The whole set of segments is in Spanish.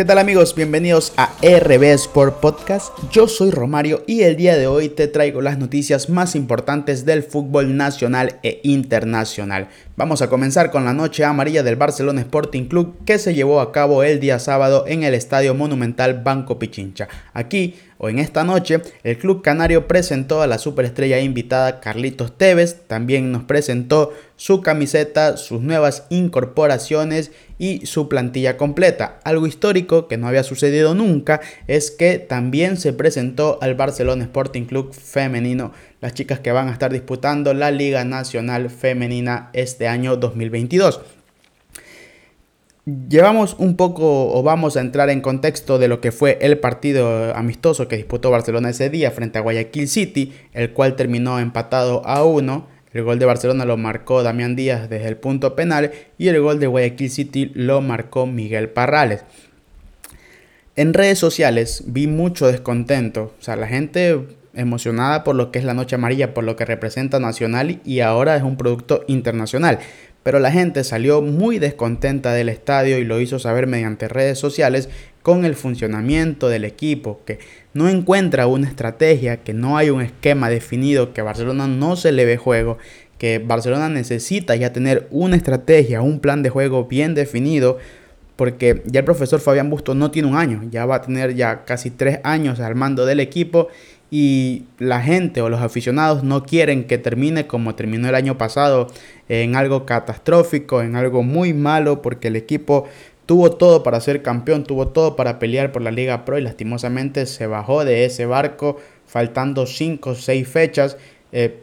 ¿Qué tal amigos? Bienvenidos a RB Sport Podcast. Yo soy Romario y el día de hoy te traigo las noticias más importantes del fútbol nacional e internacional. Vamos a comenzar con la noche amarilla del Barcelona Sporting Club que se llevó a cabo el día sábado en el Estadio Monumental Banco Pichincha. Aquí o en esta noche, el club canario presentó a la superestrella invitada Carlitos Tevez, también nos presentó su camiseta, sus nuevas incorporaciones y su plantilla completa. Algo histórico que no había sucedido nunca es que también se presentó al Barcelona Sporting Club femenino, las chicas que van a estar disputando la Liga Nacional Femenina este año 2022. Llevamos un poco o vamos a entrar en contexto de lo que fue el partido amistoso que disputó Barcelona ese día frente a Guayaquil City, el cual terminó empatado a uno. El gol de Barcelona lo marcó Damián Díaz desde el punto penal y el gol de Guayaquil City lo marcó Miguel Parrales. En redes sociales vi mucho descontento, o sea, la gente emocionada por lo que es la Noche Amarilla, por lo que representa Nacional y ahora es un producto internacional. Pero la gente salió muy descontenta del estadio y lo hizo saber mediante redes sociales con el funcionamiento del equipo, que no encuentra una estrategia, que no hay un esquema definido, que Barcelona no se le ve juego, que Barcelona necesita ya tener una estrategia, un plan de juego bien definido, porque ya el profesor Fabián Busto no tiene un año, ya va a tener ya casi tres años al mando del equipo y la gente o los aficionados no quieren que termine como terminó el año pasado en algo catastrófico, en algo muy malo, porque el equipo tuvo todo para ser campeón, tuvo todo para pelear por la Liga Pro y lastimosamente se bajó de ese barco faltando 5 o 6 fechas. Eh,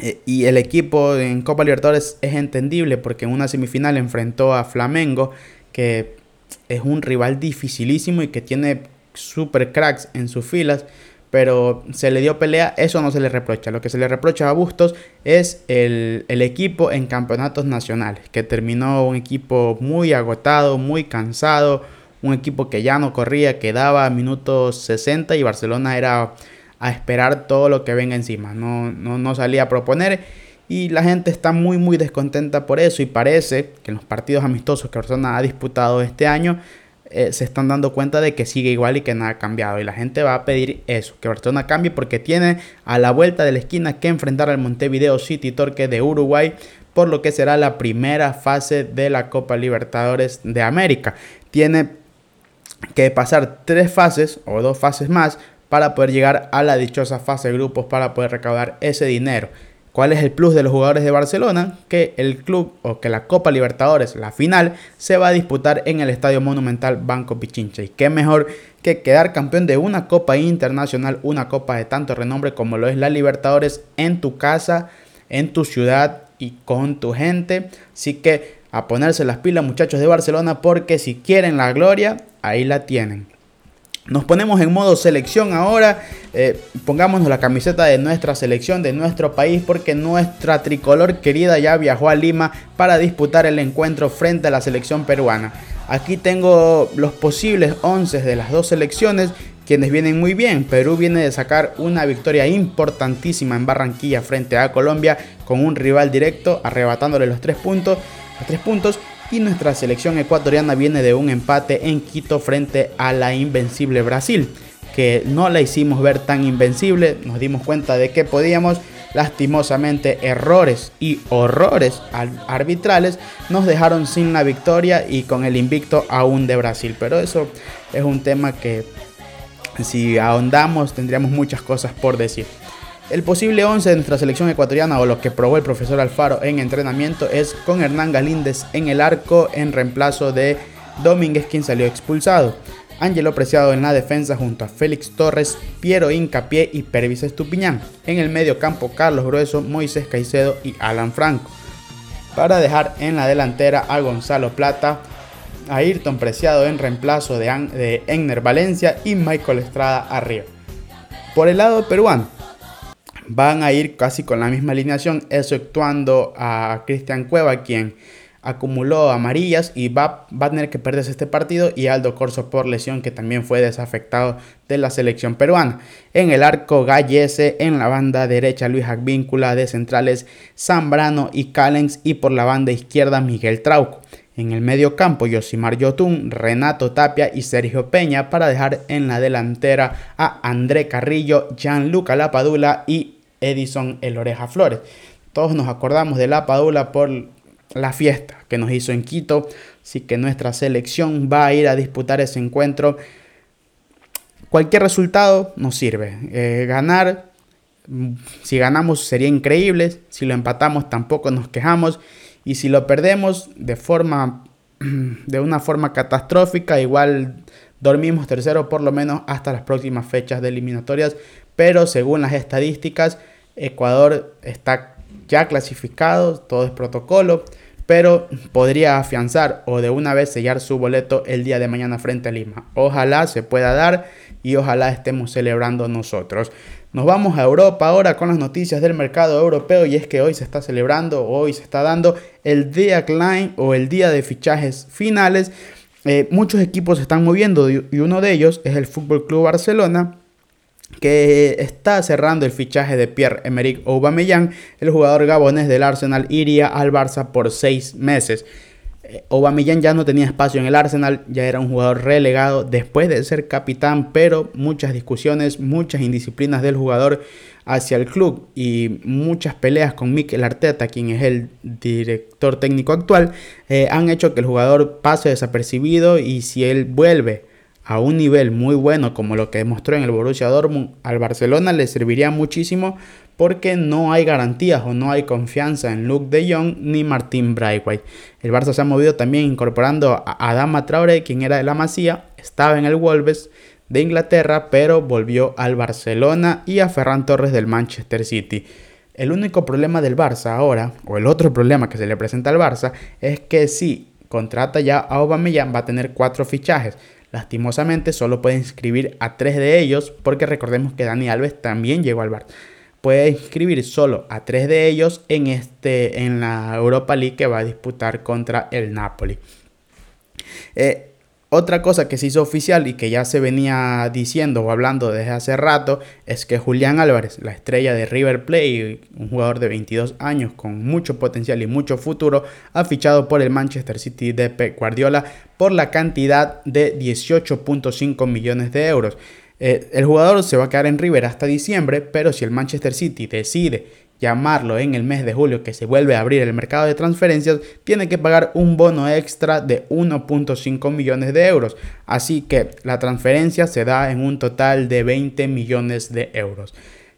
eh, y el equipo en Copa Libertadores es entendible porque en una semifinal enfrentó a Flamengo, que es un rival dificilísimo y que tiene super cracks en sus filas pero se le dio pelea, eso no se le reprocha. Lo que se le reprocha a Bustos es el, equipo en campeonatos nacionales, que terminó un equipo muy agotado, muy cansado, un equipo que ya no corría, que daba minutos 60 y Barcelona era a esperar todo lo que venga encima, no, no, no salía a proponer y la gente está muy muy descontenta por eso y parece que en los partidos amistosos que Barcelona ha disputado este año eh, se están dando cuenta de que sigue igual y que nada ha cambiado. Y la gente va a pedir eso, que Barcelona cambie porque tiene a la vuelta de la esquina que enfrentar al Montevideo City Torque de Uruguay por lo que será la primera fase de la Copa Libertadores de América. Tiene que pasar tres fases o dos fases más para poder llegar a la dichosa fase de grupos para poder recaudar ese dinero. ¿Cuál es el plus de los jugadores de Barcelona? Que el club o que la Copa Libertadores, la final, se va a disputar en el Estadio Monumental Banco Pichincha. Y qué mejor que quedar campeón de una Copa Internacional, una Copa de tanto renombre como lo es la Libertadores en tu casa, en tu ciudad y con tu gente. Así que a ponerse las pilas muchachos de Barcelona porque si quieren la gloria, ahí la tienen. Nos ponemos en modo selección ahora. Eh, pongámonos la camiseta de nuestra selección, de nuestro país, porque nuestra tricolor querida ya viajó a Lima para disputar el encuentro frente a la selección peruana. Aquí tengo los posibles 11 de las dos selecciones, quienes vienen muy bien. Perú viene de sacar una victoria importantísima en Barranquilla frente a Colombia con un rival directo, arrebatándole los tres puntos. Los tres puntos y nuestra selección ecuatoriana viene de un empate en Quito frente a la invencible Brasil, que no la hicimos ver tan invencible, nos dimos cuenta de que podíamos, lastimosamente errores y horrores arbitrales nos dejaron sin la victoria y con el invicto aún de Brasil, pero eso es un tema que si ahondamos tendríamos muchas cosas por decir. El posible 11 de nuestra selección ecuatoriana o lo que probó el profesor Alfaro en entrenamiento es con Hernán Galíndez en el arco en reemplazo de Domínguez quien salió expulsado. Ángelo Preciado en la defensa junto a Félix Torres, Piero Incapié y Pervis Estupiñán. En el medio campo Carlos Grueso, Moisés Caicedo y Alan Franco. Para dejar en la delantera a Gonzalo Plata, a Ayrton Preciado en reemplazo de, de Enner Valencia y Michael Estrada arriba. Por el lado peruano, van a ir casi con la misma alineación, exceptuando a Cristian Cueva, quien acumuló amarillas y va, a tener que perderse este partido y Aldo Corso por lesión que también fue desafectado de la selección peruana. En el arco Gallese, en la banda derecha Luis Agvíncula, de centrales Zambrano y Callens y por la banda izquierda Miguel Trauco. En el medio campo, Yosimar Yotun, Renato Tapia y Sergio Peña para dejar en la delantera a André Carrillo, Gianluca Lapadula y Edison El Oreja Flores. Todos nos acordamos de Lapadula por la fiesta que nos hizo en Quito, así que nuestra selección va a ir a disputar ese encuentro. Cualquier resultado nos sirve. Eh, ganar, si ganamos sería increíble, si lo empatamos tampoco nos quejamos y si lo perdemos de forma de una forma catastrófica, igual dormimos tercero por lo menos hasta las próximas fechas de eliminatorias, pero según las estadísticas, Ecuador está ya clasificado, todo es protocolo, pero podría afianzar o de una vez sellar su boleto el día de mañana frente a Lima. Ojalá se pueda dar y ojalá estemos celebrando nosotros. Nos vamos a Europa ahora con las noticias del mercado europeo y es que hoy se está celebrando, hoy se está dando el Klein o el día de fichajes finales. Eh, muchos equipos se están moviendo y uno de ellos es el Fútbol Club Barcelona que está cerrando el fichaje de Pierre-Emerick Aubameyang, el jugador gabonés del Arsenal iría al Barça por seis meses. Eh, Aubameyang ya no tenía espacio en el Arsenal, ya era un jugador relegado después de ser capitán, pero muchas discusiones, muchas indisciplinas del jugador hacia el club y muchas peleas con Mikel Arteta, quien es el director técnico actual, eh, han hecho que el jugador pase desapercibido y si él vuelve a un nivel muy bueno como lo que demostró en el Borussia Dortmund, al Barcelona le serviría muchísimo porque no hay garantías o no hay confianza en Luke de Jong ni Martín Braithwaite. El Barça se ha movido también incorporando a Adama Traoré, quien era de la Masía, estaba en el Wolves de Inglaterra, pero volvió al Barcelona y a Ferran Torres del Manchester City. El único problema del Barça ahora, o el otro problema que se le presenta al Barça, es que si contrata ya a Aubameyang va a tener cuatro fichajes. Lastimosamente solo puede inscribir a tres de ellos porque recordemos que Dani Alves también llegó al Barça. Puede inscribir solo a tres de ellos en, este, en la Europa League que va a disputar contra el Napoli. Eh, otra cosa que se hizo oficial y que ya se venía diciendo o hablando desde hace rato es que Julián Álvarez, la estrella de River Plate, un jugador de 22 años con mucho potencial y mucho futuro, ha fichado por el Manchester City de Pep Guardiola por la cantidad de 18.5 millones de euros. Eh, el jugador se va a quedar en River hasta diciembre, pero si el Manchester City decide llamarlo en el mes de julio que se vuelve a abrir el mercado de transferencias, tiene que pagar un bono extra de 1.5 millones de euros. Así que la transferencia se da en un total de 20 millones de euros.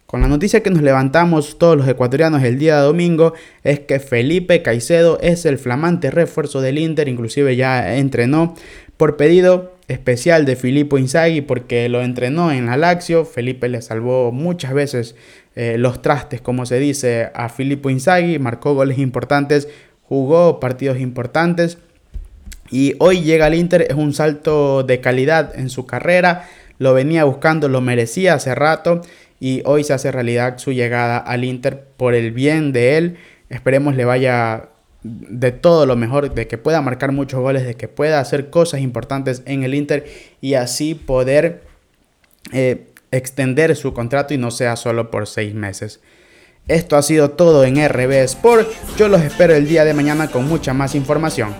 Con la noticia que nos levantamos todos los ecuatorianos el día domingo es que Felipe Caicedo es el flamante refuerzo del Inter, inclusive ya entrenó por pedido especial de Filippo Inzaghi porque lo entrenó en la Lazio. Felipe le salvó muchas veces eh, los trastes, como se dice, a Filippo Inzaghi, marcó goles importantes, jugó partidos importantes y hoy llega al Inter, es un salto de calidad en su carrera, lo venía buscando, lo merecía hace rato y hoy se hace realidad su llegada al Inter por el bien de él. Esperemos le vaya de todo lo mejor, de que pueda marcar muchos goles, de que pueda hacer cosas importantes en el Inter y así poder eh, extender su contrato y no sea solo por seis meses. Esto ha sido todo en RB Sport. Yo los espero el día de mañana con mucha más información.